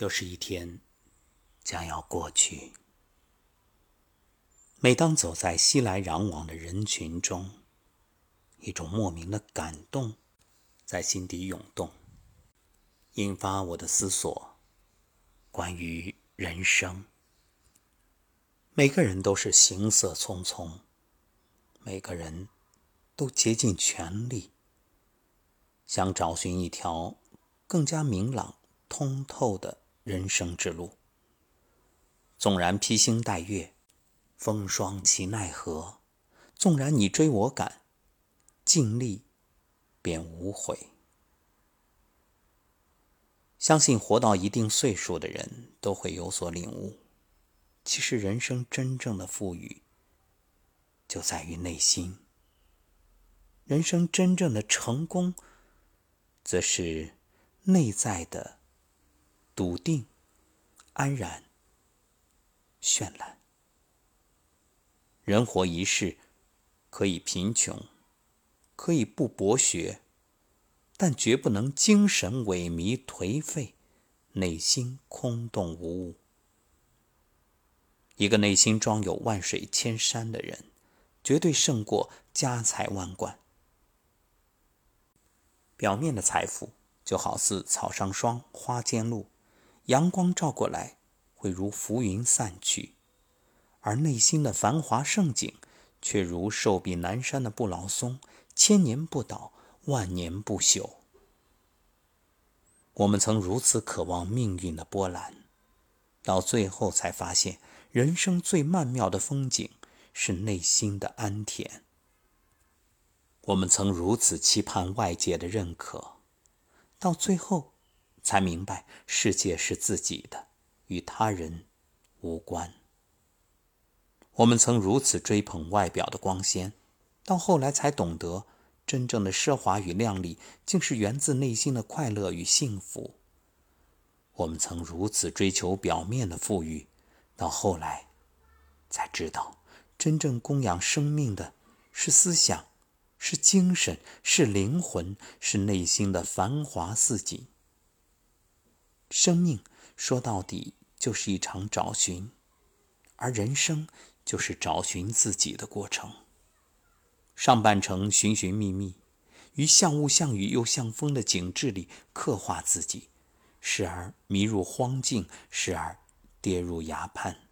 又是一天将要过去。每当走在熙来攘往的人群中，一种莫名的感动在心底涌动，引发我的思索，关于人生。每个人都是行色匆匆，每个人都竭尽全力，想找寻一条更加明朗、通透的人生之路。纵然披星戴月。风霜其奈何？纵然你追我赶，尽力便无悔。相信活到一定岁数的人都会有所领悟。其实人生真正的富裕，就在于内心。人生真正的成功，则是内在的笃定、安然、绚烂。人活一世，可以贫穷，可以不博学，但绝不能精神萎靡颓废，内心空洞无物。一个内心装有万水千山的人，绝对胜过家财万贯。表面的财富就好似草上霜，花间露，阳光照过来，会如浮云散去。而内心的繁华盛景，却如寿比南山的不老松，千年不倒，万年不朽。我们曾如此渴望命运的波澜，到最后才发现，人生最曼妙的风景是内心的安恬。我们曾如此期盼外界的认可，到最后才明白，世界是自己的，与他人无关。我们曾如此追捧外表的光鲜，到后来才懂得，真正的奢华与靓丽，竟是源自内心的快乐与幸福。我们曾如此追求表面的富裕，到后来才知道，真正供养生命的是思想，是精神，是灵魂，是内心的繁华似锦。生命说到底就是一场找寻，而人生。就是找寻自己的过程。上半程寻寻觅觅，于像雾像雨又像风的景致里刻画自己，时而迷入荒境，时而跌入崖畔。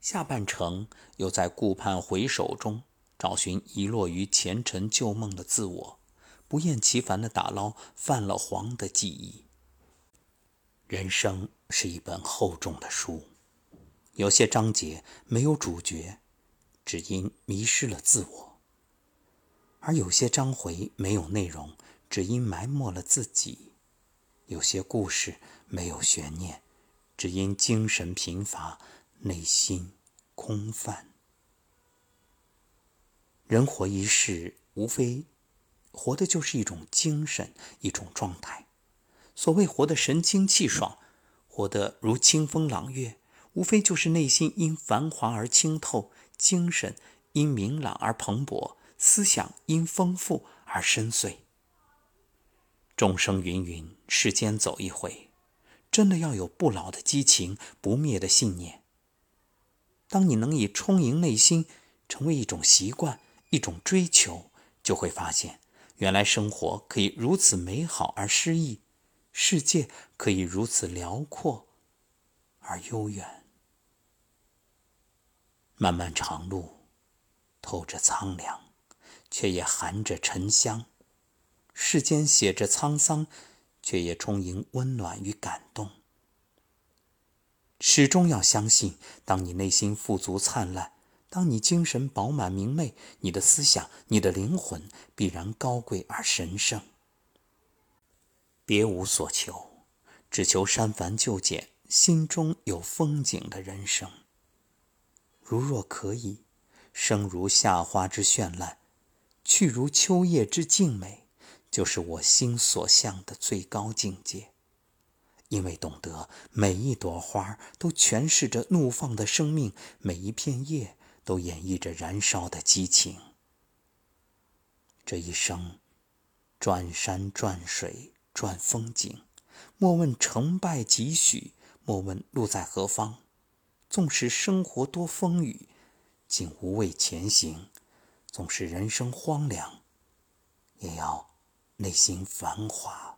下半程又在顾盼回首中找寻遗落于前尘旧梦的自我，不厌其烦地打捞泛了黄的记忆。人生是一本厚重的书。有些章节没有主角，只因迷失了自我；而有些章回没有内容，只因埋没了自己；有些故事没有悬念，只因精神贫乏，内心空泛。人活一世，无非活的就是一种精神，一种状态。所谓活得神清气爽，活得如清风朗月。无非就是内心因繁华而清透，精神因明朗而蓬勃，思想因丰富而深邃。众生芸芸，世间走一回，真的要有不老的激情，不灭的信念。当你能以充盈内心成为一种习惯，一种追求，就会发现，原来生活可以如此美好而诗意，世界可以如此辽阔而悠远。漫漫长路，透着苍凉，却也含着沉香；世间写着沧桑，却也充盈温暖与感动。始终要相信，当你内心富足灿烂，当你精神饱满明媚，你的思想、你的灵魂必然高贵而神圣。别无所求，只求删繁就简，心中有风景的人生。如若可以，生如夏花之绚烂，去如秋叶之静美，就是我心所向的最高境界。因为懂得每一朵花都诠释着怒放的生命，每一片叶都演绎着燃烧的激情。这一生，转山转水转风景，莫问成败几许，莫问路在何方。纵使生活多风雨，竟无畏前行；纵使人生荒凉，也要内心繁华。